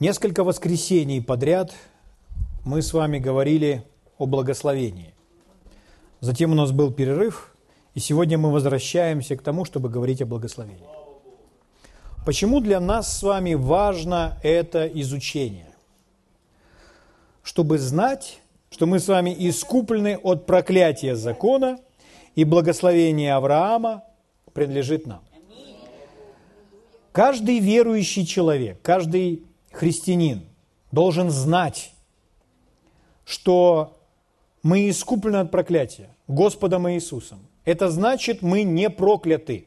Несколько воскресений подряд мы с вами говорили о благословении. Затем у нас был перерыв, и сегодня мы возвращаемся к тому, чтобы говорить о благословении. Почему для нас с вами важно это изучение? Чтобы знать, что мы с вами искуплены от проклятия закона, и благословение Авраама принадлежит нам. Каждый верующий человек, каждый христианин должен знать, что мы искуплены от проклятия Господом Иисусом. Это значит, мы не прокляты.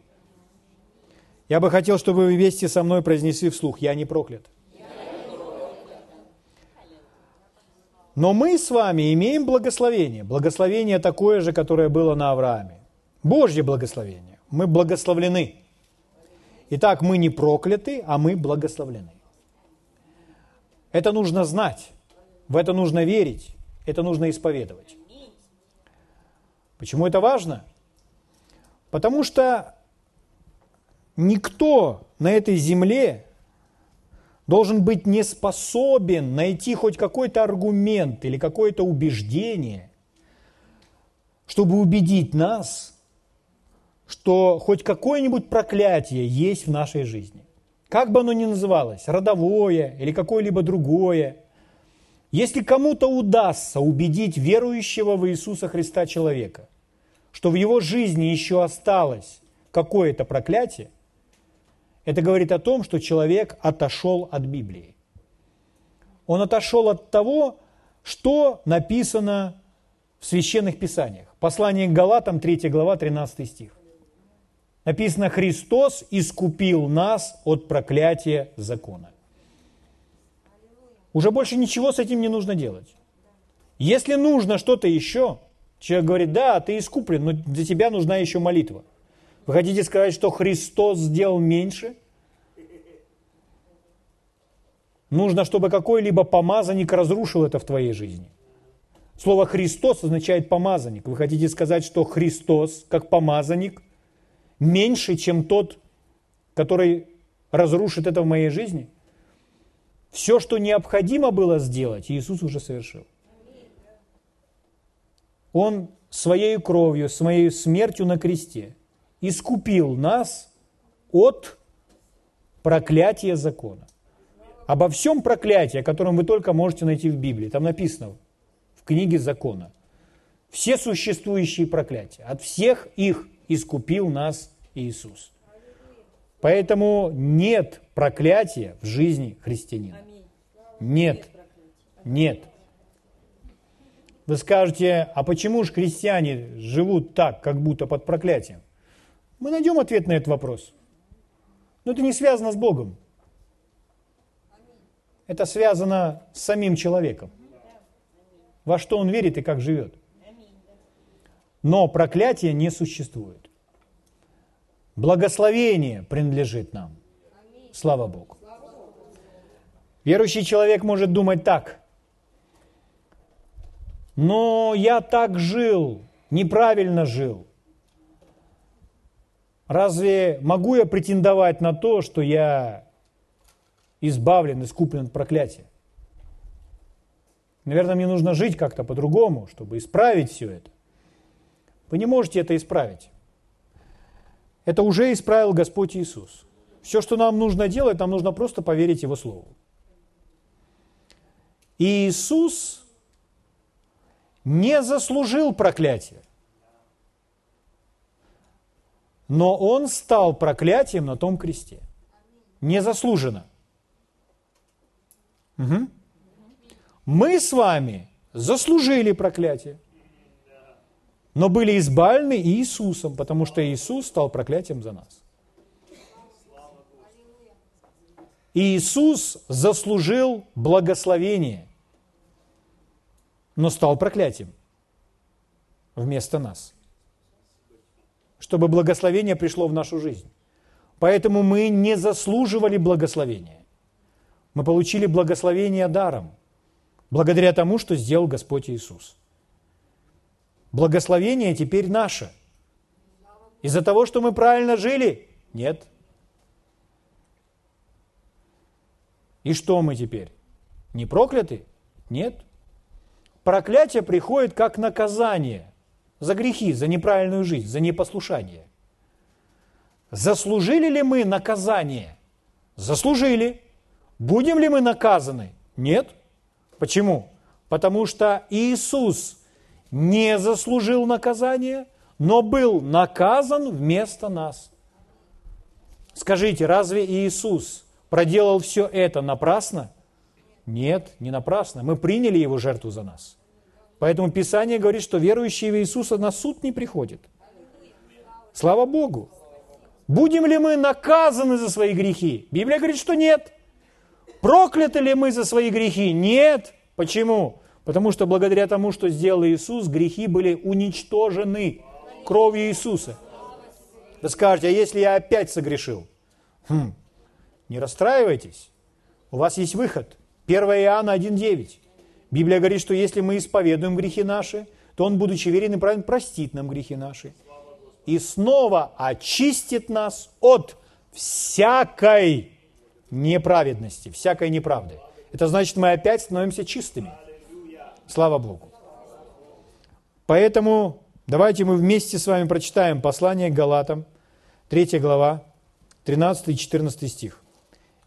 Я бы хотел, чтобы вы вместе со мной произнесли вслух, я не проклят. Но мы с вами имеем благословение. Благословение такое же, которое было на Аврааме. Божье благословение. Мы благословлены. Итак, мы не прокляты, а мы благословлены. Это нужно знать, в это нужно верить, это нужно исповедовать. Почему это важно? Потому что никто на этой земле должен быть не способен найти хоть какой-то аргумент или какое-то убеждение, чтобы убедить нас, что хоть какое-нибудь проклятие есть в нашей жизни. Как бы оно ни называлось, родовое или какое-либо другое, если кому-то удастся убедить верующего в Иисуса Христа человека, что в его жизни еще осталось какое-то проклятие, это говорит о том, что человек отошел от Библии. Он отошел от того, что написано в священных писаниях. Послание к Галатам, 3 глава, 13 стих. Написано, Христос искупил нас от проклятия закона. Уже больше ничего с этим не нужно делать. Если нужно что-то еще, человек говорит, да, ты искуплен, но для тебя нужна еще молитва. Вы хотите сказать, что Христос сделал меньше? Нужно, чтобы какой-либо помазанник разрушил это в твоей жизни. Слово «Христос» означает «помазанник». Вы хотите сказать, что Христос, как помазанник, меньше, чем тот, который разрушит это в моей жизни? Все, что необходимо было сделать, Иисус уже совершил. Он своей кровью, своей смертью на кресте искупил нас от проклятия закона. Обо всем проклятии, о котором вы только можете найти в Библии, там написано в книге закона. Все существующие проклятия, от всех их искупил нас Иисус. Поэтому нет проклятия в жизни христианина. Нет. Нет. Вы скажете, а почему же христиане живут так, как будто под проклятием? Мы найдем ответ на этот вопрос. Но это не связано с Богом. Это связано с самим человеком. Во что он верит и как живет. Но проклятия не существует. Благословение принадлежит нам. Слава Богу. Верующий человек может думать так. Но я так жил, неправильно жил. Разве могу я претендовать на то, что я избавлен, искуплен от проклятия? Наверное, мне нужно жить как-то по-другому, чтобы исправить все это. Вы не можете это исправить. Это уже исправил Господь Иисус. Все, что нам нужно делать, нам нужно просто поверить Его Слову. И Иисус не заслужил проклятия. Но Он стал проклятием на том кресте. Незаслуженно. Угу. Мы с вами заслужили проклятие но были избавлены Иисусом, потому что Иисус стал проклятием за нас. Иисус заслужил благословение, но стал проклятием вместо нас, чтобы благословение пришло в нашу жизнь. Поэтому мы не заслуживали благословения. Мы получили благословение даром, благодаря тому, что сделал Господь Иисус. Благословение теперь наше. Из-за того, что мы правильно жили? Нет. И что мы теперь? Не прокляты? Нет. Проклятие приходит как наказание за грехи, за неправильную жизнь, за непослушание. Заслужили ли мы наказание? Заслужили. Будем ли мы наказаны? Нет. Почему? Потому что Иисус не заслужил наказания, но был наказан вместо нас. Скажите, разве Иисус проделал все это напрасно? Нет, не напрасно. Мы приняли Его жертву за нас. Поэтому Писание говорит, что верующие в Иисуса на суд не приходят. Слава Богу. Будем ли мы наказаны за свои грехи? Библия говорит, что нет. Прокляты ли мы за свои грехи? Нет. Почему? Потому что благодаря тому, что сделал Иисус, грехи были уничтожены кровью Иисуса. Вы скажете, а если я опять согрешил? Хм, не расстраивайтесь. У вас есть выход. 1 Иоанна 1,9. Библия говорит, что если мы исповедуем грехи наши, то Он, будучи верен и праведен, простит нам грехи наши. И снова очистит нас от всякой неправедности, всякой неправды. Это значит, мы опять становимся чистыми. Слава Богу. Поэтому давайте мы вместе с вами прочитаем послание к Галатам, 3 глава, 13 и 14 стих.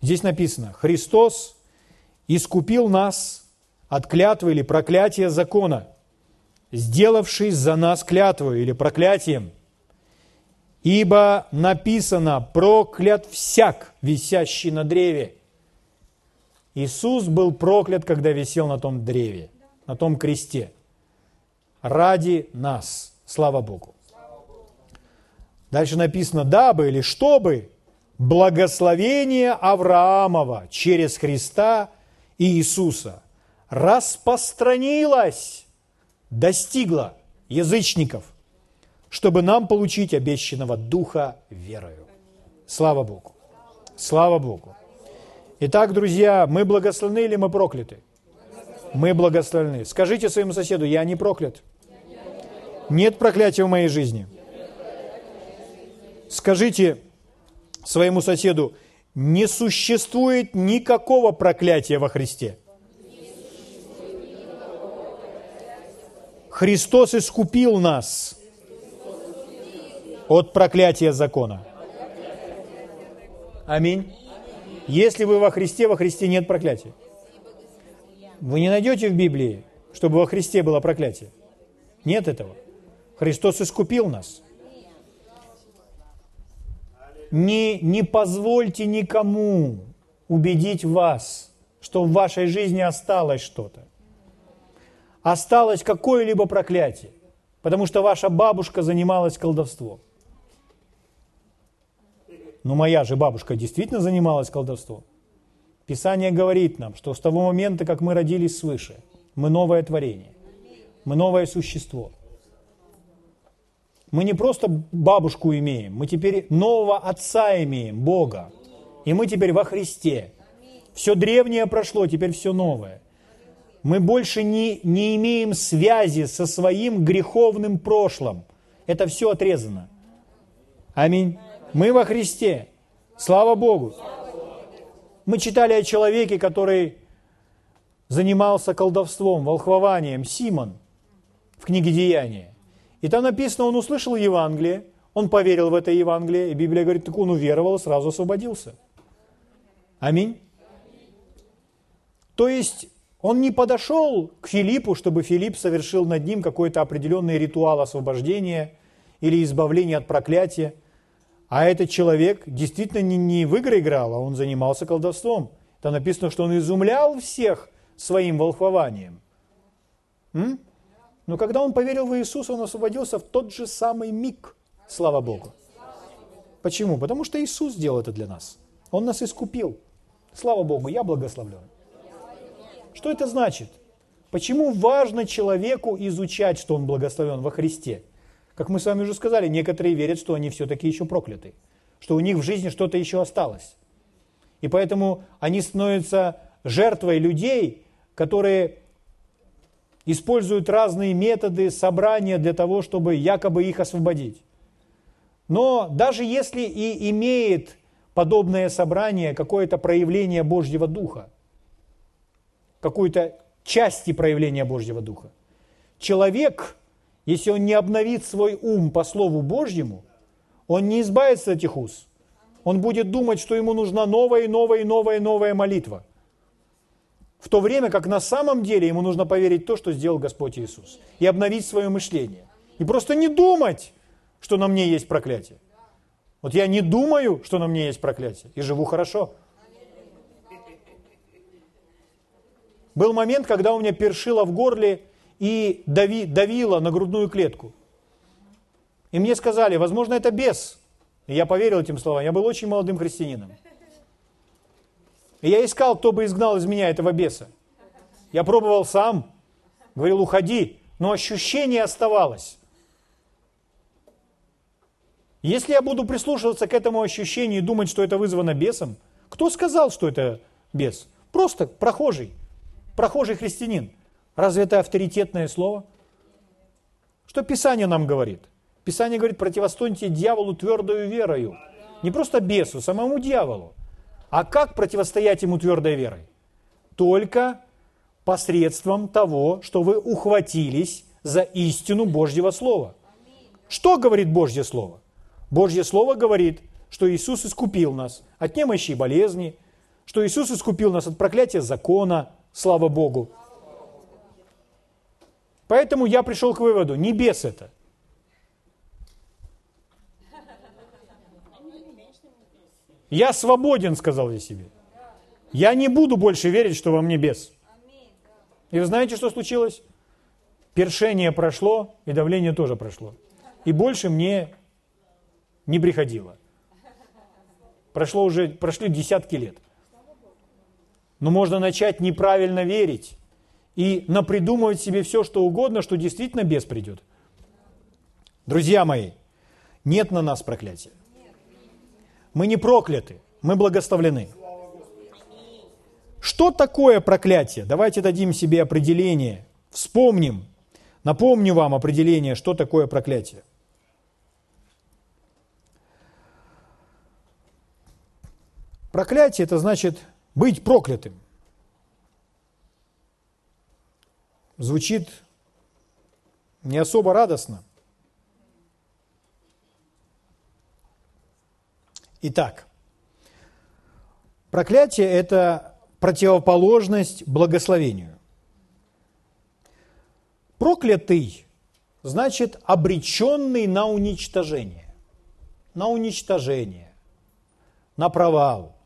Здесь написано, Христос искупил нас от клятвы или проклятия закона, сделавшись за нас клятву или проклятием. Ибо написано, проклят всяк, висящий на древе. Иисус был проклят, когда висел на том древе, на том кресте. Ради нас. Слава Богу. Дальше написано, дабы или чтобы благословение Авраамова через Христа и Иисуса распространилось, достигло язычников, чтобы нам получить обещанного Духа верою. Слава Богу! Слава Богу! Итак, друзья, мы благословены или мы прокляты? Мы благословены. Скажите своему соседу, я не проклят. Нет проклятия в моей жизни. Скажите, своему соседу, не существует никакого проклятия во Христе. Христос искупил нас от проклятия закона. Аминь. Если вы во Христе, во Христе нет проклятия. Вы не найдете в Библии, чтобы во Христе было проклятие. Нет этого. Христос искупил нас не, не позвольте никому убедить вас, что в вашей жизни осталось что-то. Осталось какое-либо проклятие, потому что ваша бабушка занималась колдовством. Но моя же бабушка действительно занималась колдовством. Писание говорит нам, что с того момента, как мы родились свыше, мы новое творение, мы новое существо – мы не просто бабушку имеем, мы теперь нового отца имеем, Бога. И мы теперь во Христе. Все древнее прошло, теперь все новое. Мы больше не, не имеем связи со своим греховным прошлым. Это все отрезано. Аминь. Мы во Христе. Слава Богу. Мы читали о человеке, который занимался колдовством, волхвованием, Симон в книге Деяния. И там написано, он услышал Евангелие, он поверил в это Евангелие, и Библия говорит, так он уверовал сразу освободился. Аминь. То есть он не подошел к Филиппу, чтобы Филипп совершил над ним какой-то определенный ритуал освобождения или избавления от проклятия. А этот человек действительно не, не в игры играл, а он занимался колдовством. Там написано, что он изумлял всех своим волхвованием. М? Но когда он поверил в Иисуса, он освободился в тот же самый миг. Слава Богу. Почему? Потому что Иисус сделал это для нас. Он нас искупил. Слава Богу, я благословлен. Что это значит? Почему важно человеку изучать, что он благословен во Христе? Как мы с вами уже сказали, некоторые верят, что они все-таки еще прокляты, что у них в жизни что-то еще осталось. И поэтому они становятся жертвой людей, которые используют разные методы собрания для того, чтобы якобы их освободить. Но даже если и имеет подобное собрание какое-то проявление Божьего Духа, какую-то части проявления Божьего Духа. Человек, если он не обновит свой ум по Слову Божьему, он не избавится от этих уз. Он будет думать, что ему нужна новая и новая и новая и новая молитва. В то время как на самом деле ему нужно поверить в то, что сделал Господь Иисус. И обновить свое мышление. И просто не думать, что на мне есть проклятие. Вот я не думаю, что на мне есть проклятие, и живу хорошо. Был момент, когда у меня першило в горле и дави, давило на грудную клетку. И мне сказали, возможно, это бес. И я поверил этим словам. Я был очень молодым христианином. И я искал, кто бы изгнал из меня этого беса. Я пробовал сам, говорил, уходи, но ощущение оставалось. Если я буду прислушиваться к этому ощущению и думать, что это вызвано бесом, кто сказал, что это бес? Просто прохожий, прохожий христианин. Разве это авторитетное слово? Что Писание нам говорит? Писание говорит, противостоите дьяволу твердою верою. Не просто бесу, самому дьяволу. А как противостоять ему твердой верой? Только посредством того, что вы ухватились за истину Божьего Слова. Что говорит Божье Слово? Божье Слово говорит, что Иисус искупил нас от немощи и болезни, что Иисус искупил нас от проклятия закона, слава Богу. Поэтому я пришел к выводу, небес это. Я свободен, сказал я себе. Я не буду больше верить, что во мне бес. И вы знаете, что случилось? Першение прошло, и давление тоже прошло. И больше мне не приходило. Прошло уже, прошли десятки лет. Но можно начать неправильно верить и напридумывать себе все, что угодно, что действительно бес придет. Друзья мои, нет на нас проклятия. Мы не прокляты, мы благословлены. Что такое проклятие? Давайте дадим себе определение, вспомним, напомню вам определение, что такое проклятие. Проклятие – это значит быть проклятым. Звучит не особо радостно. Итак, проклятие – это противоположность благословению. Проклятый значит обреченный на уничтожение. На уничтожение, на провал,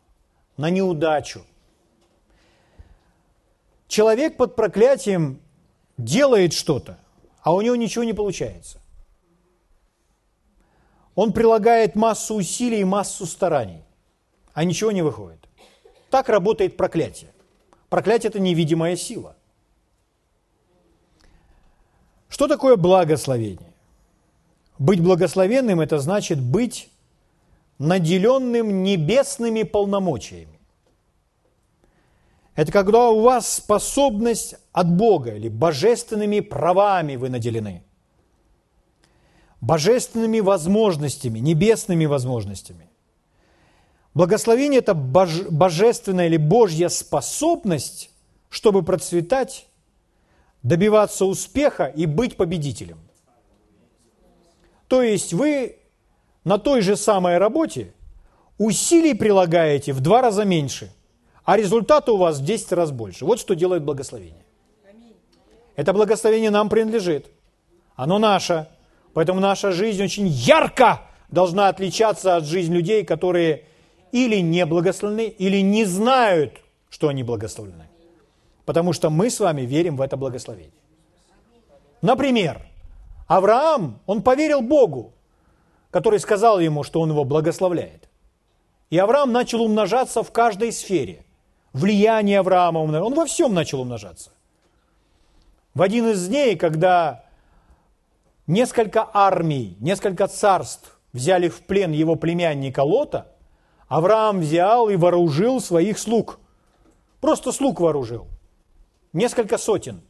на неудачу. Человек под проклятием делает что-то, а у него ничего не получается. Он прилагает массу усилий и массу стараний, а ничего не выходит. Так работает проклятие. Проклятие – это невидимая сила. Что такое благословение? Быть благословенным – это значит быть наделенным небесными полномочиями. Это когда у вас способность от Бога или божественными правами вы наделены. Божественными возможностями, небесными возможностями. Благословение – это бож, божественная или Божья способность, чтобы процветать, добиваться успеха и быть победителем. То есть вы на той же самой работе усилий прилагаете в два раза меньше, а результата у вас в 10 раз больше. Вот что делает благословение. Это благословение нам принадлежит. Оно наше. Поэтому наша жизнь очень ярко должна отличаться от жизни людей, которые или не благословлены, или не знают, что они благословлены. Потому что мы с вами верим в это благословение. Например, Авраам, он поверил Богу, который сказал ему, что он его благословляет. И Авраам начал умножаться в каждой сфере. Влияние Авраама, он во всем начал умножаться. В один из дней, когда несколько армий, несколько царств взяли в плен его племянника Лота, Авраам взял и вооружил своих слуг. Просто слуг вооружил. Несколько сотен.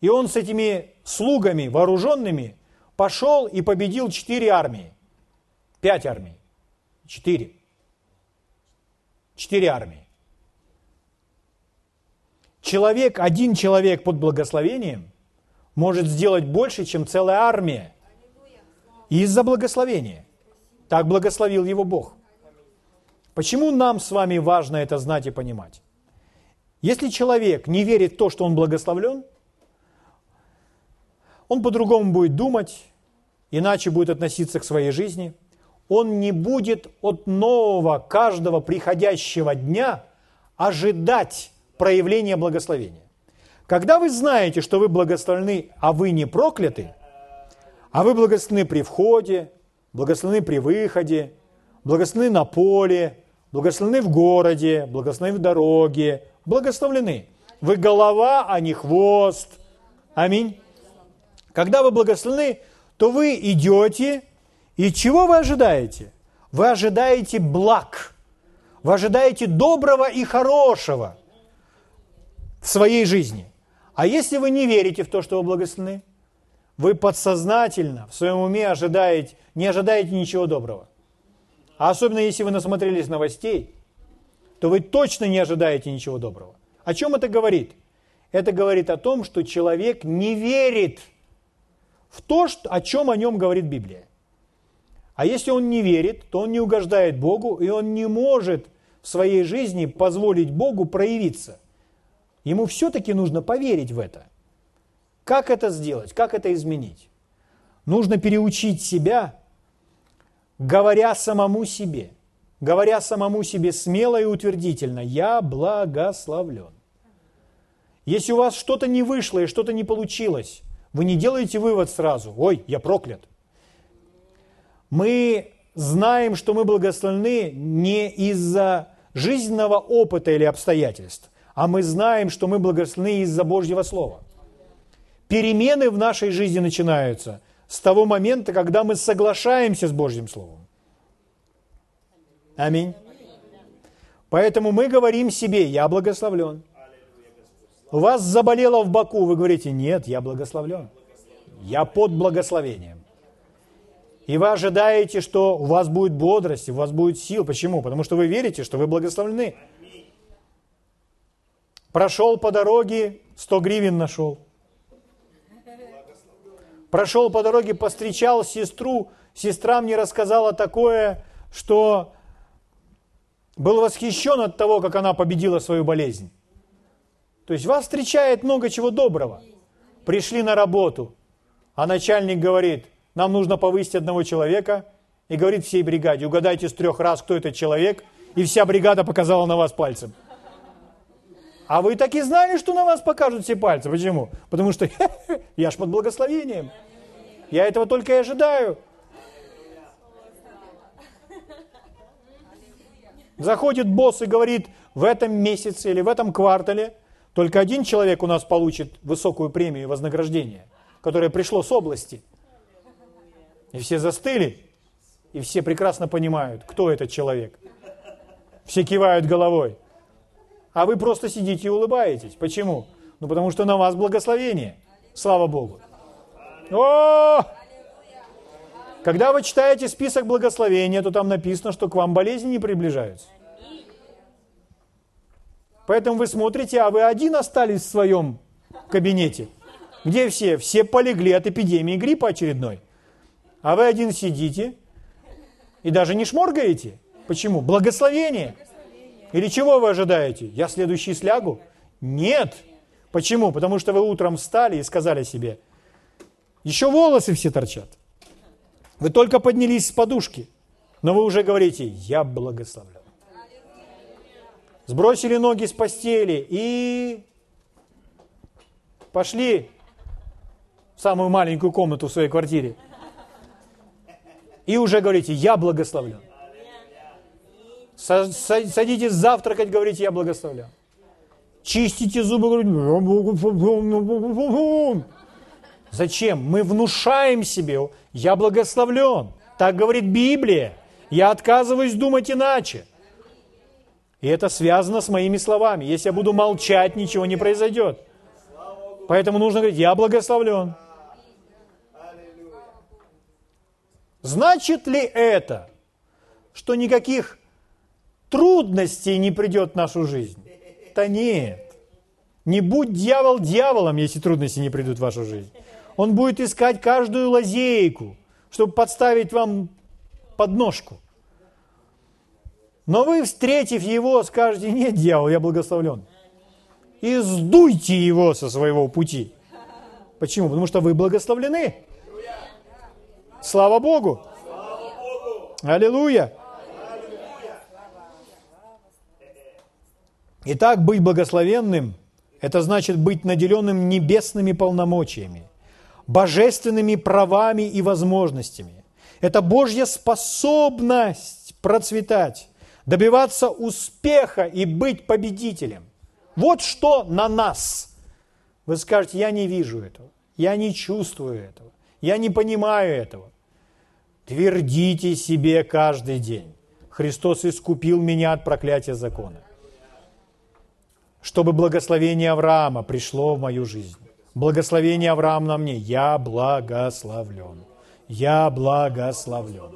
И он с этими слугами вооруженными пошел и победил четыре армии. Пять армий. Четыре. четыре армии. Человек, один человек под благословением может сделать больше, чем целая армия. Из-за благословения. Так благословил его Бог. Почему нам с вами важно это знать и понимать? Если человек не верит в то, что он благословлен, он по-другому будет думать, иначе будет относиться к своей жизни. Он не будет от нового каждого приходящего дня ожидать проявления благословения. Когда вы знаете, что вы благословлены, а вы не прокляты, а вы благословены при входе, благословены при выходе, благословены на поле, благословены в городе, благословены в дороге, благословлены. Вы голова, а не хвост. Аминь. Когда вы благословены, то вы идете, и чего вы ожидаете? Вы ожидаете благ, вы ожидаете доброго и хорошего в своей жизни. А если вы не верите в то, что вы благословены, вы подсознательно в своем уме ожидаете, не ожидаете ничего доброго. А особенно если вы насмотрелись новостей, то вы точно не ожидаете ничего доброго. О чем это говорит? Это говорит о том, что человек не верит в то, о чем о нем говорит Библия. А если он не верит, то он не угождает Богу, и он не может в своей жизни позволить Богу проявиться. Ему все-таки нужно поверить в это. Как это сделать? Как это изменить? Нужно переучить себя, говоря самому себе, говоря самому себе смело и утвердительно, я благословлен. Если у вас что-то не вышло и что-то не получилось, вы не делаете вывод сразу, ой, я проклят. Мы знаем, что мы благословлены не из-за жизненного опыта или обстоятельств, а мы знаем, что мы благословены из-за Божьего Слова. Перемены в нашей жизни начинаются с того момента, когда мы соглашаемся с Божьим Словом. Аминь. Поэтому мы говорим себе, я благословлен. У вас заболело в боку, вы говорите, нет, я благословлен. Я под благословением. И вы ожидаете, что у вас будет бодрость, у вас будет сил. Почему? Потому что вы верите, что вы благословлены. Прошел по дороге, 100 гривен нашел. Прошел по дороге, постречал сестру, сестра мне рассказала такое, что был восхищен от того, как она победила свою болезнь. То есть вас встречает много чего доброго. Пришли на работу, а начальник говорит, нам нужно повысить одного человека, и говорит всей бригаде, угадайте с трех раз, кто этот человек, и вся бригада показала на вас пальцем. А вы так и знали, что на вас покажут все пальцы. Почему? Потому что я ж под благословением. Я этого только и ожидаю. Заходит босс и говорит, в этом месяце или в этом квартале только один человек у нас получит высокую премию и вознаграждение, которое пришло с области. И все застыли, и все прекрасно понимают, кто этот человек. Все кивают головой а вы просто сидите и улыбаетесь. Почему? Ну, потому что на вас благословение. Слава Богу. О! Когда вы читаете список благословения, то там написано, что к вам болезни не приближаются. Поэтому вы смотрите, а вы один остались в своем кабинете. Где все? Все полегли от эпидемии гриппа очередной. А вы один сидите и даже не шморгаете. Почему? Благословение. Или чего вы ожидаете? Я следующий слягу? Нет. Почему? Потому что вы утром встали и сказали себе, еще волосы все торчат. Вы только поднялись с подушки, но вы уже говорите, я благословлен. Сбросили ноги с постели и пошли в самую маленькую комнату в своей квартире. И уже говорите, я благословлен. Садитесь завтракать, говорите, я благословляю. Чистите зубы, говорите, Зачем? Мы внушаем себе, я благословлен. Так говорит Библия. Я отказываюсь думать иначе. И это связано с моими словами. Если я буду молчать, ничего не произойдет. Поэтому нужно говорить, я благословлен. Значит ли это, что никаких трудностей не придет в нашу жизнь. Да нет. Не будь дьявол дьяволом, если трудности не придут в вашу жизнь. Он будет искать каждую лазейку, чтобы подставить вам подножку. Но вы, встретив его, скажете, нет, дьявол, я благословлен. И сдуйте его со своего пути. Почему? Потому что вы благословлены. Слава Богу! Аллилуйя! Итак, быть благословенным – это значит быть наделенным небесными полномочиями, божественными правами и возможностями. Это Божья способность процветать, добиваться успеха и быть победителем. Вот что на нас. Вы скажете, я не вижу этого, я не чувствую этого, я не понимаю этого. Твердите себе каждый день. Христос искупил меня от проклятия закона. Чтобы благословение Авраама пришло в мою жизнь. Благословение Авраама на мне. Я благословлен. Я благословлен.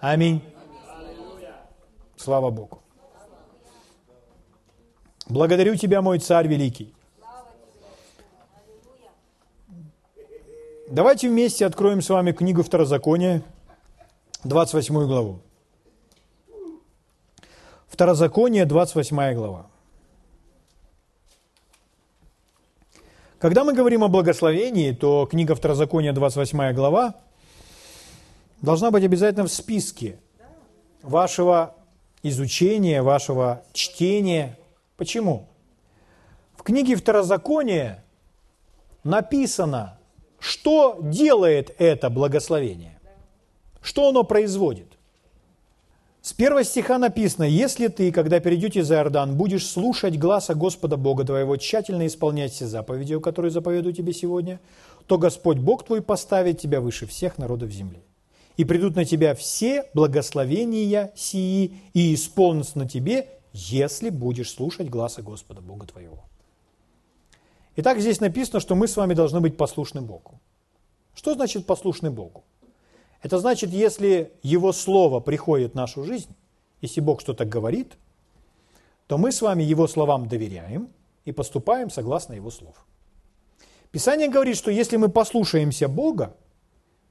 Аминь. Слава Богу. Благодарю Тебя, мой Царь Великий. Давайте вместе откроем с вами книгу Второзакония, 28 главу. Второзаконие, 28 глава. Когда мы говорим о благословении, то книга Второзакония, 28 глава, должна быть обязательно в списке вашего изучения, вашего чтения. Почему? В книге Второзакония написано, что делает это благословение, что оно производит. С первого стиха написано, «Если ты, когда перейдете за Иордан, будешь слушать гласа Господа Бога твоего, тщательно исполнять все заповеди, которые заповедую тебе сегодня, то Господь Бог твой поставит тебя выше всех народов земли и придут на тебя все благословения сии и исполнятся на тебе, если будешь слушать гласа Господа Бога твоего. Итак, здесь написано, что мы с вами должны быть послушны Богу. Что значит послушны Богу? Это значит, если Его Слово приходит в нашу жизнь, если Бог что-то говорит, то мы с вами Его словам доверяем и поступаем согласно Его слов. Писание говорит, что если мы послушаемся Бога,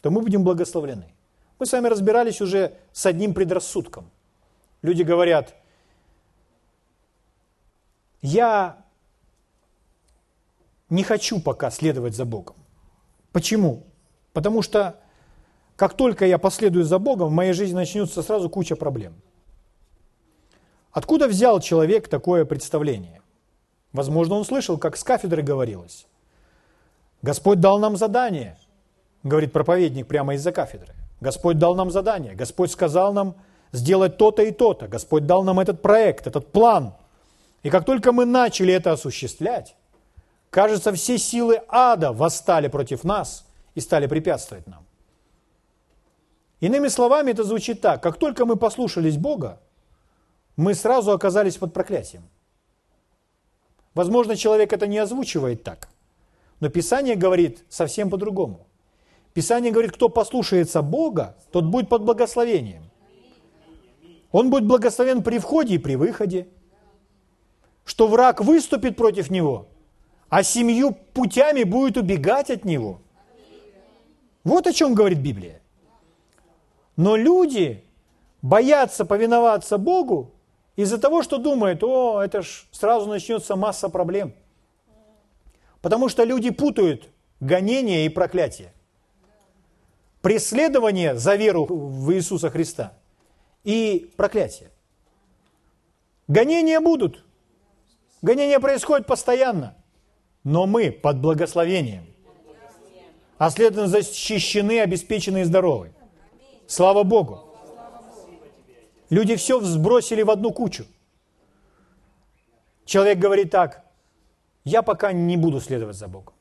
то мы будем благословлены. Мы с вами разбирались уже с одним предрассудком. Люди говорят, я не хочу пока следовать за Богом. Почему? Потому что как только я последую за Богом, в моей жизни начнется сразу куча проблем. Откуда взял человек такое представление? Возможно, он слышал, как с кафедры говорилось. Господь дал нам задание, говорит проповедник прямо из-за кафедры. Господь дал нам задание, Господь сказал нам сделать то-то и то-то, Господь дал нам этот проект, этот план. И как только мы начали это осуществлять, кажется, все силы ада восстали против нас и стали препятствовать нам. Иными словами, это звучит так. Как только мы послушались Бога, мы сразу оказались под проклятием. Возможно, человек это не озвучивает так, но Писание говорит совсем по-другому. Писание говорит, кто послушается Бога, тот будет под благословением. Он будет благословен при входе и при выходе. Что враг выступит против него, а семью путями будет убегать от него. Вот о чем говорит Библия. Но люди боятся повиноваться Богу из-за того, что думают, о, это ж сразу начнется масса проблем. Потому что люди путают гонение и проклятие преследование за веру в Иисуса Христа и проклятие. Гонения будут. Гонения происходят постоянно. Но мы под благословением. А следовательно защищены, обеспечены и здоровы. Слава Богу. Люди все взбросили в одну кучу. Человек говорит так, я пока не буду следовать за Богом.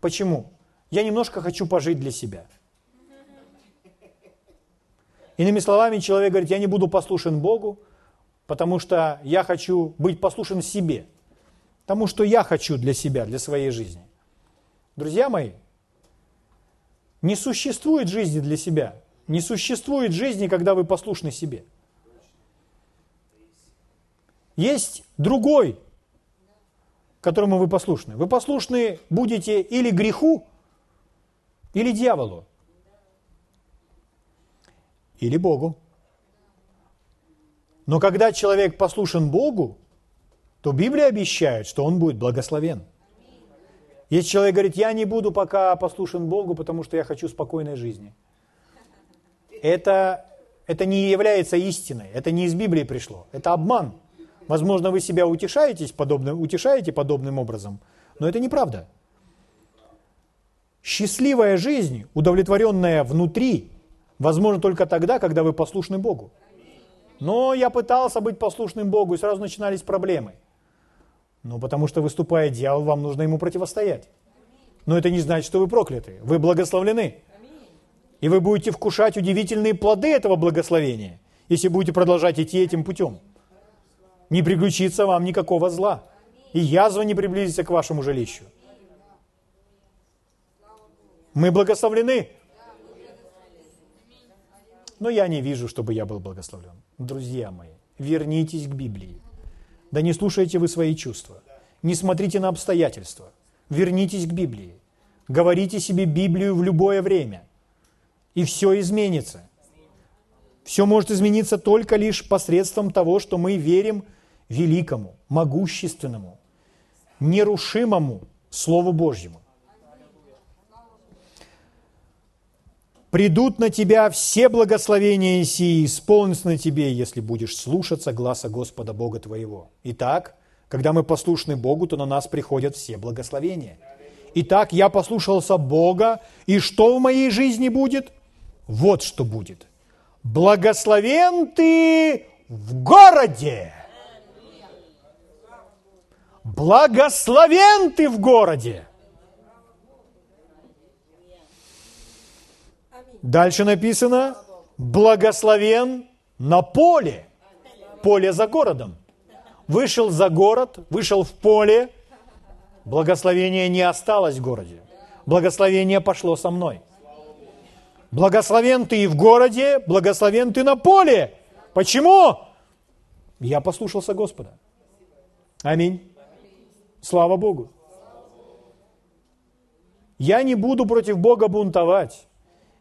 Почему? Я немножко хочу пожить для себя – Иными словами, человек говорит, я не буду послушен Богу, потому что я хочу быть послушен себе, тому, что я хочу для себя, для своей жизни. Друзья мои, не существует жизни для себя, не существует жизни, когда вы послушны себе. есть другой, которому вы послушны. Вы послушны будете или греху, или дьяволу, или Богу. Но когда человек послушен Богу, то Библия обещает, что он будет благословен. Если человек говорит, я не буду пока послушен Богу, потому что я хочу спокойной жизни. Это, это не является истиной, это не из Библии пришло, это обман. Возможно, вы себя утешаетесь подобным, утешаете подобным образом, но это неправда. Счастливая жизнь, удовлетворенная внутри, возможно только тогда, когда вы послушны Богу. Но я пытался быть послушным Богу, и сразу начинались проблемы. Ну, потому что выступая дьявол, вам нужно ему противостоять. Но это не значит, что вы прокляты. Вы благословлены. И вы будете вкушать удивительные плоды этого благословения, если будете продолжать идти этим путем. Не приключится вам никакого зла. И язва не приблизится к вашему жилищу. Мы благословлены. Но я не вижу, чтобы я был благословлен. Друзья мои, вернитесь к Библии. Да не слушайте вы свои чувства. Не смотрите на обстоятельства. Вернитесь к Библии. Говорите себе Библию в любое время. И все изменится. Все может измениться только лишь посредством того, что мы верим великому, могущественному, нерушимому Слову Божьему. Придут на тебя все благословения сии, исполнятся на тебе, если будешь слушаться гласа Господа Бога твоего. Итак, когда мы послушны Богу, то на нас приходят все благословения. Итак, я послушался Бога, и что в моей жизни будет? Вот что будет. Благословен ты в городе. Благословен ты в городе. Дальше написано, благословен на поле. Поле за городом. Вышел за город, вышел в поле, благословение не осталось в городе. Благословение пошло со мной. Благословен ты и в городе, благословен ты на поле. Почему? Я послушался Господа. Аминь. Слава Богу. Я не буду против Бога бунтовать.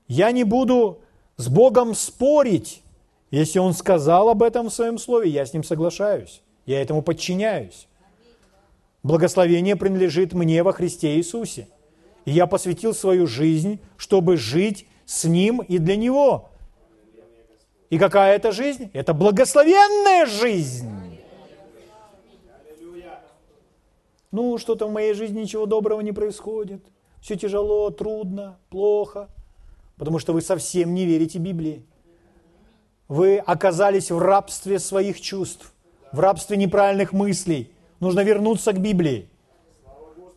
Я не буду с Богом спорить. Если Он сказал об этом в Своем Слове, я с Ним соглашаюсь. Я этому подчиняюсь. Благословение принадлежит мне во Христе Иисусе. И я посвятил свою жизнь, чтобы жить с Ним и для Него. И какая это жизнь? Это благословенная жизнь. Ну, что-то в моей жизни ничего доброго не происходит. Все тяжело, трудно, плохо потому что вы совсем не верите Библии. Вы оказались в рабстве своих чувств, в рабстве неправильных мыслей. Нужно вернуться к Библии.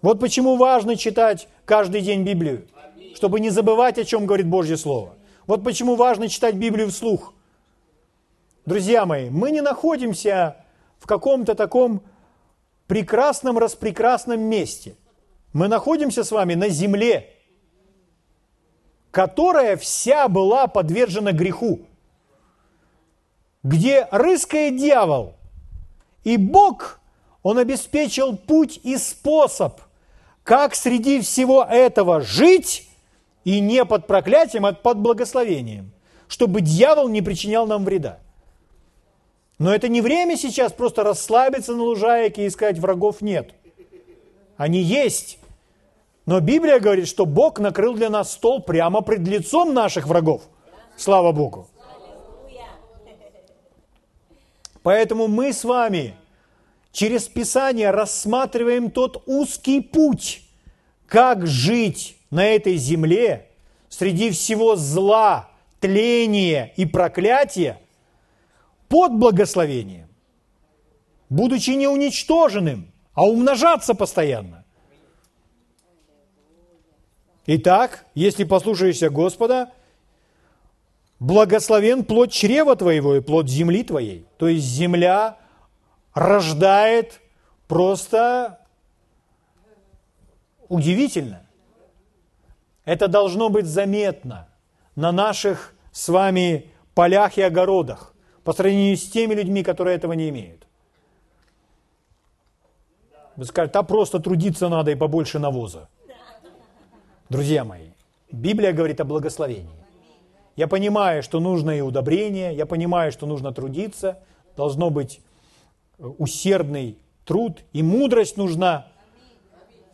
Вот почему важно читать каждый день Библию, чтобы не забывать, о чем говорит Божье Слово. Вот почему важно читать Библию вслух. Друзья мои, мы не находимся в каком-то таком прекрасном, распрекрасном месте. Мы находимся с вами на земле, которая вся была подвержена греху, где рыскает дьявол, и Бог, Он обеспечил путь и способ, как среди всего этого жить и не под проклятием, а под благословением, чтобы дьявол не причинял нам вреда. Но это не время сейчас просто расслабиться на лужайке и сказать, врагов нет. Они есть, но Библия говорит, что Бог накрыл для нас стол прямо пред лицом наших врагов. Слава Богу. Поэтому мы с вами через Писание рассматриваем тот узкий путь, как жить на этой земле среди всего зла, тления и проклятия под благословением, будучи не уничтоженным, а умножаться постоянно. Итак, если послушаешься Господа, благословен плод чрева твоего и плод земли твоей. То есть земля рождает просто удивительно. Это должно быть заметно на наших с вами полях и огородах по сравнению с теми людьми, которые этого не имеют. Вы скажете, а просто трудиться надо и побольше навоза. Друзья мои, Библия говорит о благословении. Я понимаю, что нужно и удобрение, я понимаю, что нужно трудиться, должно быть э, усердный труд, и мудрость нужна.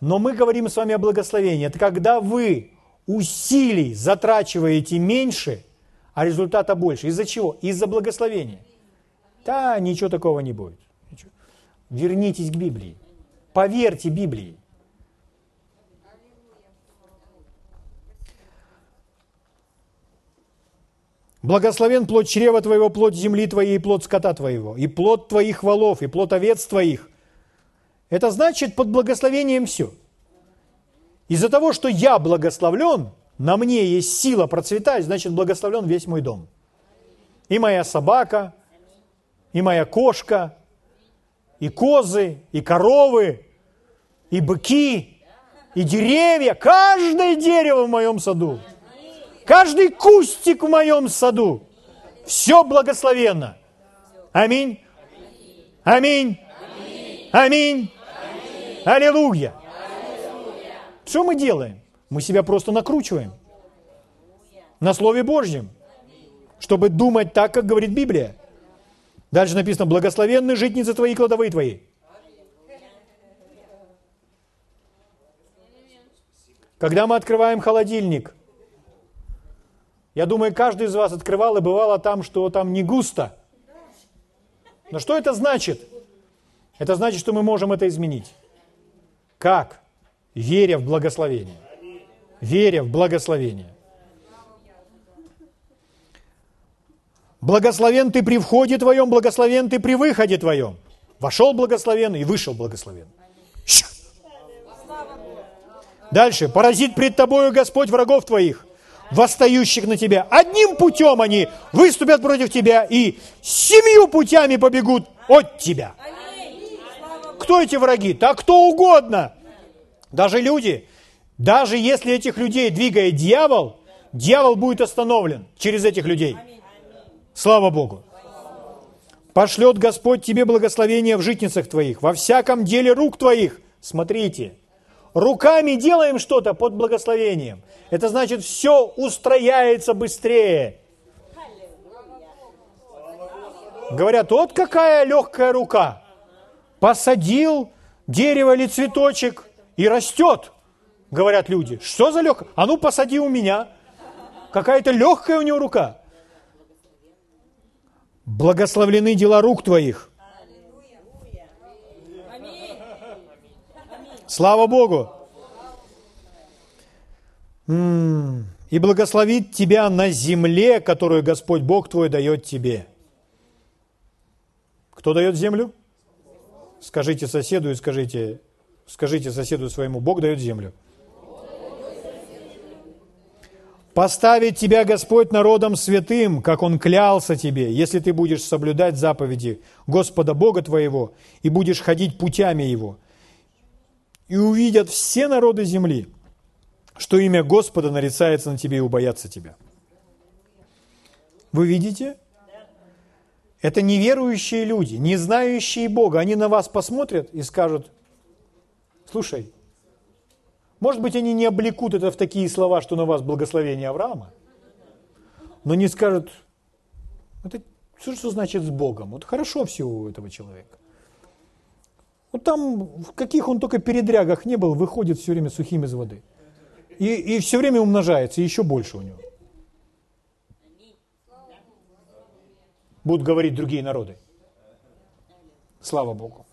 Но мы говорим с вами о благословении. Это когда вы усилий затрачиваете меньше, а результата больше. Из-за чего? Из-за благословения. Да, ничего такого не будет. Вернитесь к Библии. Поверьте Библии. Благословен плод чрева твоего, плод земли твоей, и плод скота твоего, и плод твоих волов, и плод овец твоих. Это значит под благословением все. Из-за того, что я благословлен, на мне есть сила процветать, значит благословлен весь мой дом. И моя собака, и моя кошка, и козы, и коровы, и быки, и деревья, каждое дерево в моем саду – Каждый кустик в моем саду. Все благословенно. Аминь. Аминь. Аминь. Аллилуйя. Что мы делаем? Мы себя просто накручиваем на Слове Божьем, чтобы думать так, как говорит Библия. Дальше написано, благословенны житницы твои, кладовые твои. Когда мы открываем холодильник, я думаю, каждый из вас открывал и бывало там, что там не густо. Но что это значит? Это значит, что мы можем это изменить. Как? Веря в благословение. Веря в благословение. Благословен ты при входе твоем, благословен ты при выходе твоем. Вошел благословен и вышел благословен. Дальше. Поразит пред тобою Господь врагов твоих восстающих на тебя. Одним путем они выступят против тебя и семью путями побегут от тебя. Кто эти враги? Да кто угодно. Даже люди. Даже если этих людей двигает дьявол, дьявол будет остановлен через этих людей. Слава Богу. Пошлет Господь тебе благословение в житницах твоих, во всяком деле рук твоих. Смотрите, руками делаем что-то под благословением. Это значит, все устрояется быстрее. Говорят, вот какая легкая рука. Посадил дерево или цветочек и растет, говорят люди. Что за легкая? А ну посади у меня. Какая-то легкая у него рука. Благословлены дела рук твоих. Слава Богу! и благословит тебя на земле, которую Господь Бог твой дает тебе. Кто дает землю? Скажите соседу и скажите, скажите соседу своему, Бог дает землю. Поставит тебя Господь народом святым, как Он клялся тебе, если ты будешь соблюдать заповеди Господа Бога твоего и будешь ходить путями Его. И увидят все народы земли, что имя Господа нарицается на тебе и убоятся тебя. Вы видите? Это неверующие люди, не знающие Бога. Они на вас посмотрят и скажут, слушай, может быть, они не облекут это в такие слова, что на вас благословение Авраама, но не скажут, это что, что значит с Богом? Вот хорошо все у этого человека. Вот там, в каких он только передрягах не был, выходит все время сухим из воды – и, и все время умножается, еще больше у него. Будут говорить другие народы. Слава Богу.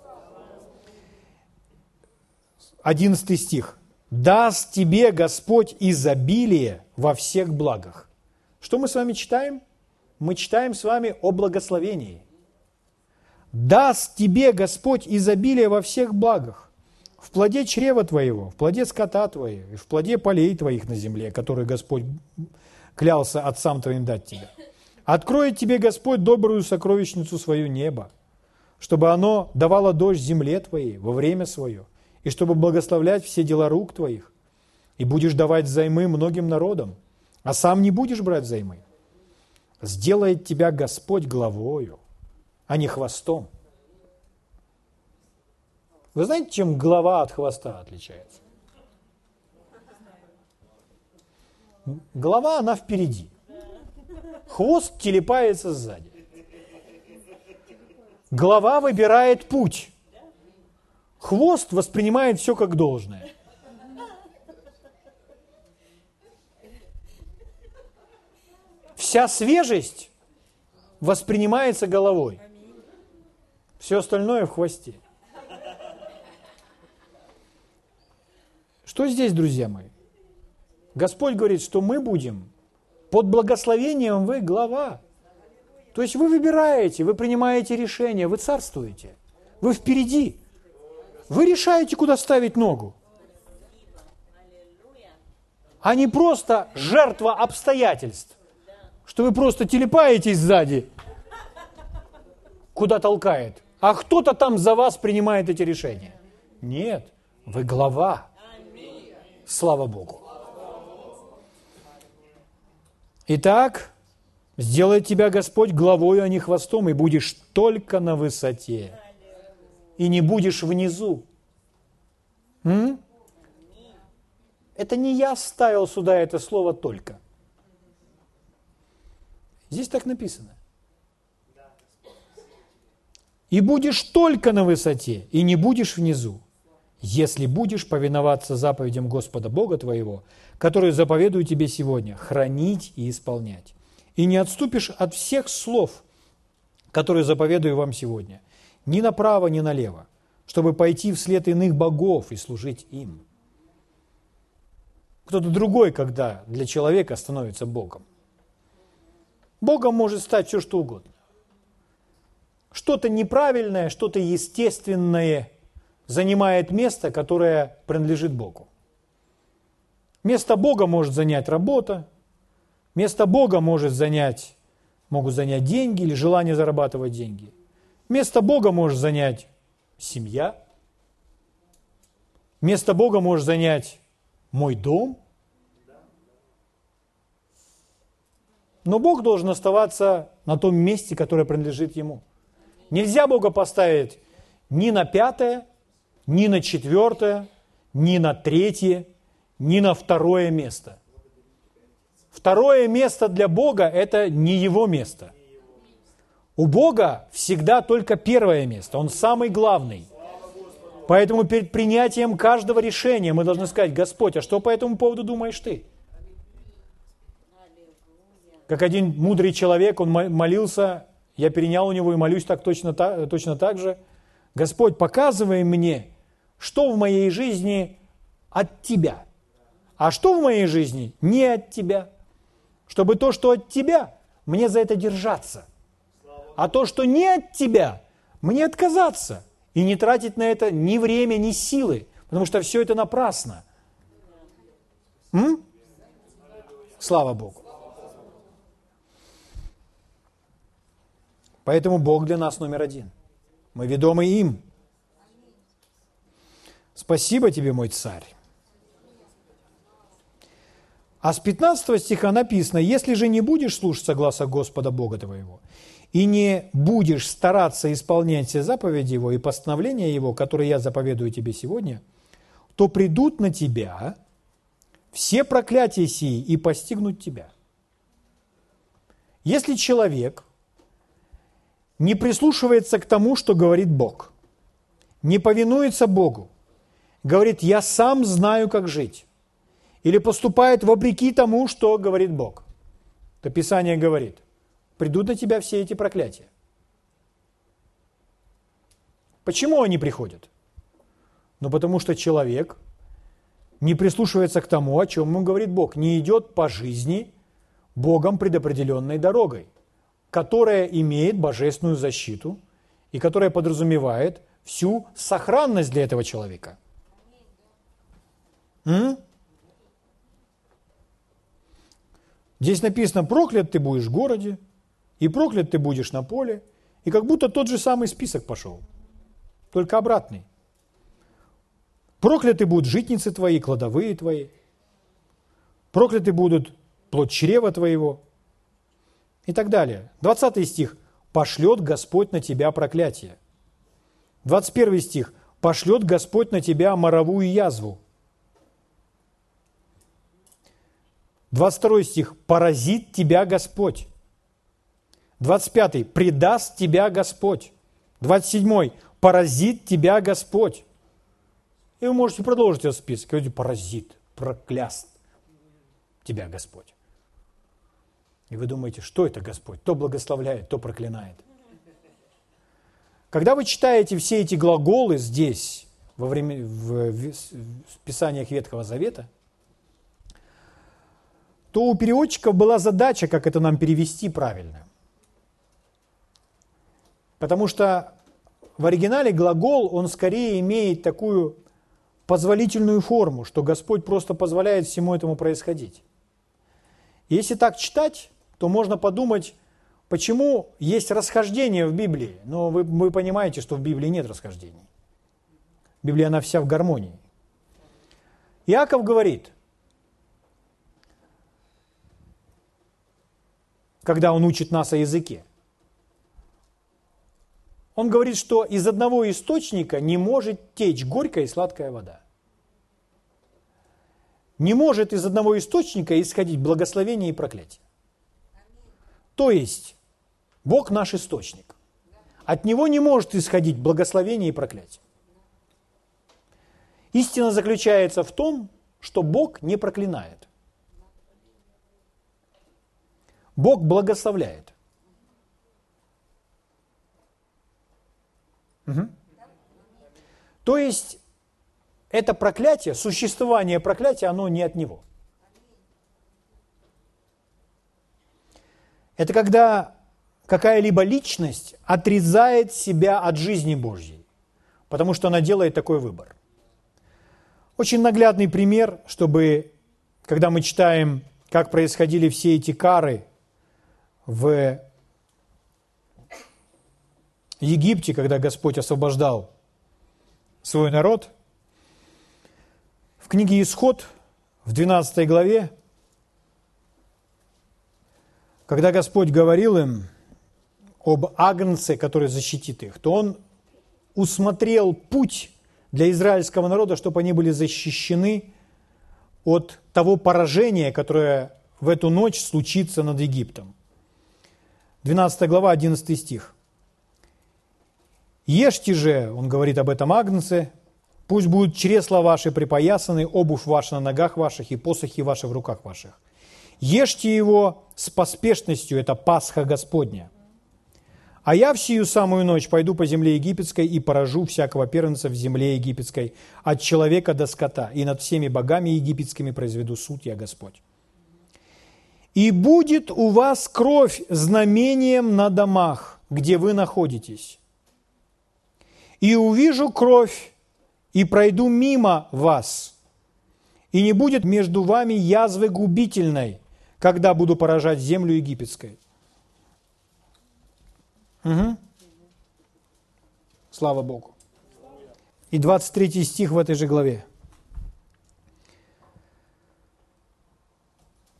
Одиннадцатый стих. «Даст тебе Господь изобилие во всех благах». Что мы с вами читаем? Мы читаем с вами о благословении. «Даст тебе Господь изобилие во всех благах» в плоде чрева твоего, в плоде скота твоего, и в плоде полей твоих на земле, которые Господь клялся отцам твоим дать тебе. Откроет тебе Господь добрую сокровищницу свою небо, чтобы оно давало дождь земле твоей во время свое, и чтобы благословлять все дела рук твоих, и будешь давать займы многим народам, а сам не будешь брать займы. Сделает тебя Господь главою, а не хвостом. Вы знаете, чем голова от хвоста отличается? Голова, она впереди. Хвост телепается сзади. Голова выбирает путь. Хвост воспринимает все как должное. Вся свежесть воспринимается головой. Все остальное в хвосте. Что здесь, друзья мои? Господь говорит, что мы будем под благословением вы глава. То есть вы выбираете, вы принимаете решения, вы царствуете. Вы впереди. Вы решаете, куда ставить ногу. А не просто жертва обстоятельств. Что вы просто телепаетесь сзади, куда толкает. А кто-то там за вас принимает эти решения. Нет, вы глава. Слава Богу. Итак, сделает тебя Господь главою, а не хвостом, и будешь только на высоте, и не будешь внизу. М? Это не я ставил сюда это слово только. Здесь так написано. И будешь только на высоте, и не будешь внизу если будешь повиноваться заповедям Господа Бога твоего, которые заповедую тебе сегодня, хранить и исполнять. И не отступишь от всех слов, которые заповедую вам сегодня, ни направо, ни налево, чтобы пойти вслед иных богов и служить им. Кто-то другой, когда для человека становится Богом. Богом может стать все, что угодно. Что-то неправильное, что-то естественное – занимает место, которое принадлежит Богу. Место Бога может занять работа, место Бога может занять, могут занять деньги или желание зарабатывать деньги. Место Бога может занять семья. Место Бога может занять мой дом. Но Бог должен оставаться на том месте, которое принадлежит Ему. Нельзя Бога поставить ни на пятое, ни на четвертое, ни на третье, ни на второе место. Второе место для Бога – это не Его место. У Бога всегда только первое место, Он самый главный. Поэтому перед принятием каждого решения мы должны сказать, Господь, а что по этому поводу думаешь ты? Как один мудрый человек, он молился, я перенял у него и молюсь так точно, точно так же. Господь, показывай мне, что в моей жизни от Тебя, а что в моей жизни не от Тебя. Чтобы то, что от Тебя, мне за это держаться. А то, что не от Тебя, мне отказаться и не тратить на это ни время, ни силы, потому что все это напрасно. М? Слава Богу. Поэтому Бог для нас номер один. Мы ведомы им. Спасибо тебе, мой царь. А с 15 стиха написано, если же не будешь слушаться гласа Господа Бога твоего, и не будешь стараться исполнять все заповеди Его и постановления Его, которые я заповедую тебе сегодня, то придут на тебя все проклятия сии и постигнут тебя. Если человек не прислушивается к тому, что говорит Бог, не повинуется Богу, говорит, я сам знаю, как жить. Или поступает вопреки тому, что говорит Бог. То Писание говорит, придут на тебя все эти проклятия. Почему они приходят? Ну, потому что человек не прислушивается к тому, о чем ему говорит Бог, не идет по жизни Богом предопределенной дорогой, которая имеет божественную защиту и которая подразумевает всю сохранность для этого человека – М? Здесь написано, проклят ты будешь в городе, и проклят ты будешь на поле, и как будто тот же самый список пошел, только обратный. Прокляты будут житницы твои, кладовые твои, прокляты будут плод чрева твоего и так далее. 20 стих. «Пошлет Господь на тебя проклятие». 21 стих. пошлет Господь на тебя моровую язву. 22 стих. Поразит тебя Господь. 25. Предаст тебя Господь. 27. Поразит тебя Господь. И вы можете продолжить этот список. Говорите, паразит, прокляст тебя Господь. И вы думаете, что это Господь? То благословляет, то проклинает. Когда вы читаете все эти глаголы здесь, во время, в, в, в Писаниях Ветхого Завета, то у переводчиков была задача, как это нам перевести правильно. Потому что в оригинале глагол, он скорее имеет такую позволительную форму, что Господь просто позволяет всему этому происходить. Если так читать, то можно подумать, почему есть расхождение в Библии. Но вы, вы понимаете, что в Библии нет расхождений. Библия, она вся в гармонии. Иаков говорит, когда он учит нас о языке, он говорит, что из одного источника не может течь горькая и сладкая вода. Не может из одного источника исходить благословение и проклятие. То есть, Бог наш источник. От Него не может исходить благословение и проклятие. Истина заключается в том, что Бог не проклинает. Бог благословляет. Угу. То есть это проклятие, существование проклятия, оно не от него. Это когда какая-либо личность отрезает себя от жизни Божьей, потому что она делает такой выбор. Очень наглядный пример, чтобы, когда мы читаем, как происходили все эти кары в Египте, когда Господь освобождал свой народ, в книге «Исход» в 12 главе, когда Господь говорил им об Агнце, который защитит их, то Он усмотрел путь для израильского народа, чтобы они были защищены от того поражения, которое в эту ночь случится над Египтом. 12 глава, 11 стих. Ешьте же, он говорит об этом Агнце, пусть будут чресла ваши припоясаны, обувь ваша на ногах ваших и посохи ваши в руках ваших. Ешьте его с поспешностью, это Пасха Господня. А я в сию самую ночь пойду по земле египетской и поражу всякого первенца в земле египетской, от человека до скота, и над всеми богами египетскими произведу суд я Господь. И будет у вас кровь знамением на домах, где вы находитесь и увижу кровь, и пройду мимо вас, и не будет между вами язвы губительной, когда буду поражать землю египетской. Угу. Слава Богу. И 23 стих в этой же главе.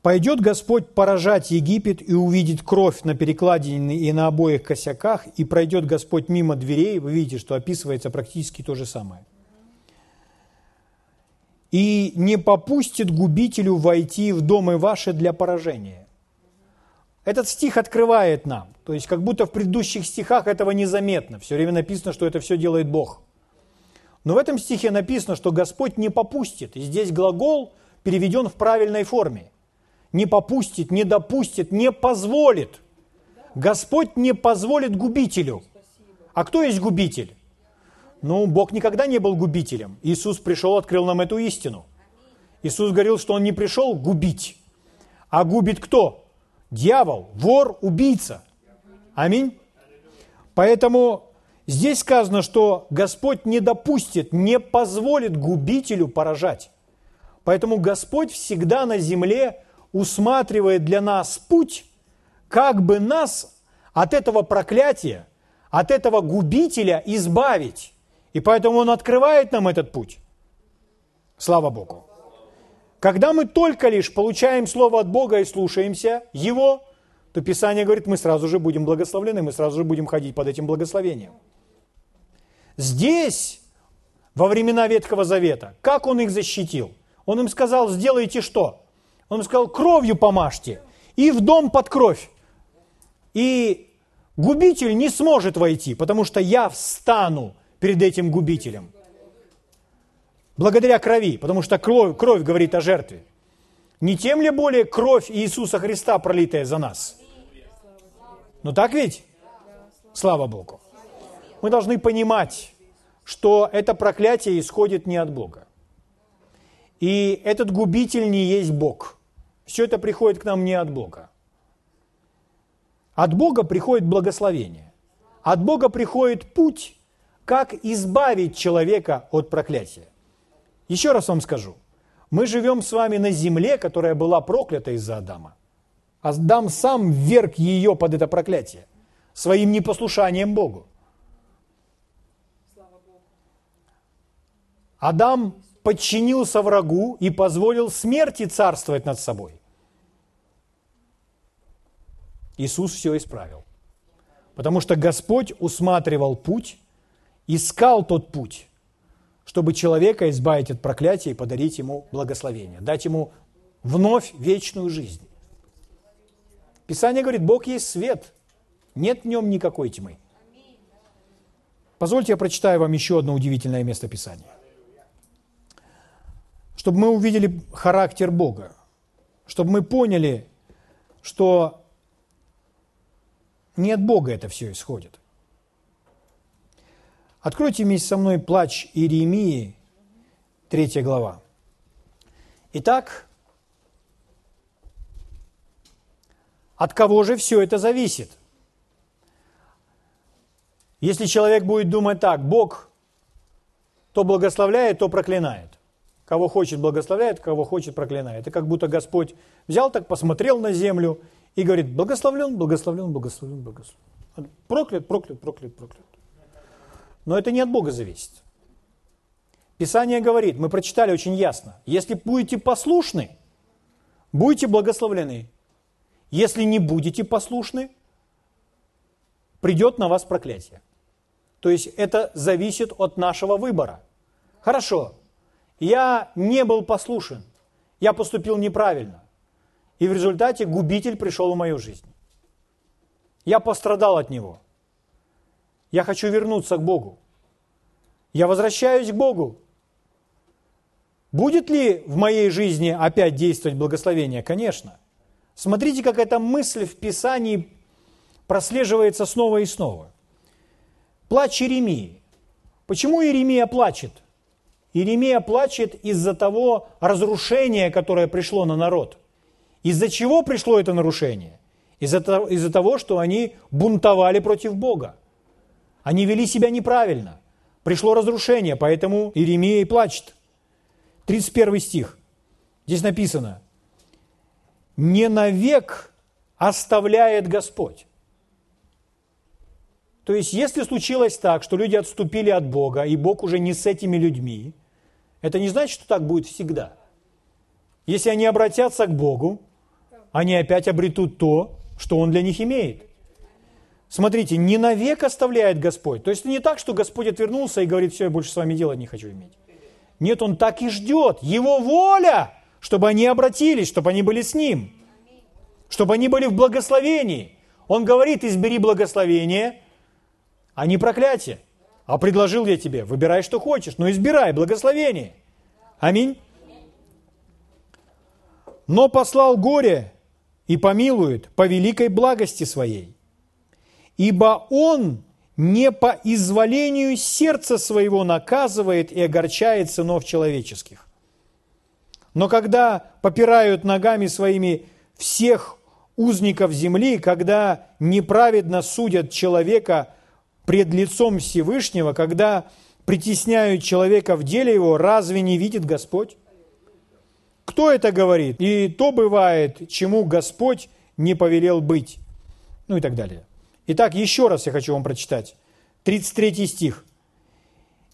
Пойдет Господь поражать Египет и увидит кровь на перекладине и на обоих косяках, и пройдет Господь мимо дверей, вы видите, что описывается практически то же самое. И не попустит губителю войти в домы ваши для поражения. Этот стих открывает нам, то есть как будто в предыдущих стихах этого незаметно. Все время написано, что это все делает Бог. Но в этом стихе написано, что Господь не попустит. И здесь глагол переведен в правильной форме не попустит, не допустит, не позволит. Господь не позволит губителю. А кто есть губитель? Ну, Бог никогда не был губителем. Иисус пришел, открыл нам эту истину. Иисус говорил, что Он не пришел губить. А губит кто? Дьявол, вор, убийца. Аминь. Поэтому здесь сказано, что Господь не допустит, не позволит губителю поражать. Поэтому Господь всегда на земле усматривает для нас путь, как бы нас от этого проклятия, от этого губителя избавить. И поэтому Он открывает нам этот путь. Слава Богу. Когда мы только лишь получаем Слово от Бога и слушаемся Его, то Писание говорит, мы сразу же будем благословлены, мы сразу же будем ходить под этим благословением. Здесь во времена Ветхого Завета. Как Он их защитил? Он им сказал, сделайте что? Он сказал, кровью помажьте и в дом под кровь. И губитель не сможет войти, потому что я встану перед этим губителем. Благодаря крови, потому что кровь, кровь говорит о жертве. Не тем ли более кровь Иисуса Христа, пролитая за нас? Ну так ведь? Слава Богу. Мы должны понимать, что это проклятие исходит не от Бога. И этот губитель не есть Бог. Все это приходит к нам не от Бога. От Бога приходит благословение. От Бога приходит путь, как избавить человека от проклятия. Еще раз вам скажу. Мы живем с вами на земле, которая была проклята из-за Адама. Адам сам вверг ее под это проклятие своим непослушанием Богу. Адам подчинился врагу и позволил смерти царствовать над собой. Иисус все исправил. Потому что Господь усматривал путь, искал тот путь, чтобы человека избавить от проклятия и подарить ему благословение, дать ему вновь вечную жизнь. Писание говорит, Бог есть свет, нет в нем никакой тьмы. Позвольте я прочитаю вам еще одно удивительное место Писания. Чтобы мы увидели характер Бога, чтобы мы поняли, что не от Бога это все исходит. Откройте вместе со мной плач Иеремии, 3 глава. Итак, от кого же все это зависит? Если человек будет думать так, Бог то благословляет, то проклинает. Кого хочет благословляет, кого хочет проклинает. Это как будто Господь взял так, посмотрел на землю и говорит, благословлен, благословлен, благословлен, благословлен. Проклят, проклят, проклят, проклят. Но это не от Бога зависит. Писание говорит, мы прочитали очень ясно, если будете послушны, будете благословлены. Если не будете послушны, придет на вас проклятие. То есть это зависит от нашего выбора. Хорошо, я не был послушен, я поступил неправильно. И в результате губитель пришел в мою жизнь. Я пострадал от него. Я хочу вернуться к Богу. Я возвращаюсь к Богу. Будет ли в моей жизни опять действовать благословение? Конечно. Смотрите, как эта мысль в Писании прослеживается снова и снова. Плач Иеремии. Почему Иеремия плачет? Иеремия плачет из-за того разрушения, которое пришло на народ – из-за чего пришло это нарушение? Из-за того, из того, что они бунтовали против Бога. Они вели себя неправильно. Пришло разрушение, поэтому Иеремия и плачет. 31 стих. Здесь написано, «Не навек оставляет Господь». То есть, если случилось так, что люди отступили от Бога, и Бог уже не с этими людьми, это не значит, что так будет всегда. Если они обратятся к Богу, они опять обретут то, что Он для них имеет. Смотрите, не навек оставляет Господь. То есть не так, что Господь отвернулся и говорит, все, я больше с вами делать не хочу иметь. Нет, Он так и ждет. Его воля, чтобы они обратились, чтобы они были с Ним, чтобы они были в благословении. Он говорит, избери благословение, а не проклятие. А предложил я тебе, выбирай, что хочешь, но избирай благословение. Аминь. Но послал горе и помилует по великой благости своей. Ибо Он не по изволению сердца своего наказывает и огорчает сынов человеческих. Но когда попирают ногами своими всех узников земли, когда неправедно судят человека пред лицом Всевышнего, когда притесняют человека в деле его, разве не видит Господь? Кто это говорит? И то бывает, чему Господь не повелел быть. Ну и так далее. Итак, еще раз я хочу вам прочитать. 33 стих.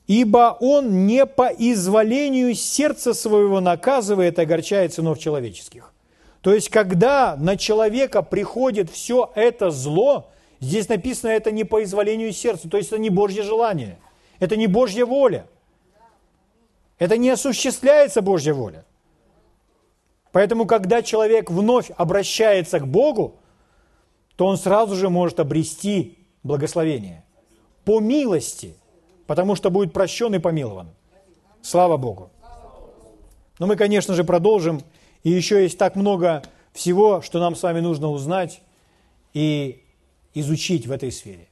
«Ибо он не по изволению сердца своего наказывает и огорчает сынов человеческих». То есть, когда на человека приходит все это зло, здесь написано, это не по изволению сердца, то есть это не Божье желание, это не Божья воля. Это не осуществляется Божья воля. Поэтому, когда человек вновь обращается к Богу, то он сразу же может обрести благословение по милости, потому что будет прощен и помилован. Слава Богу. Но мы, конечно же, продолжим. И еще есть так много всего, что нам с вами нужно узнать и изучить в этой сфере.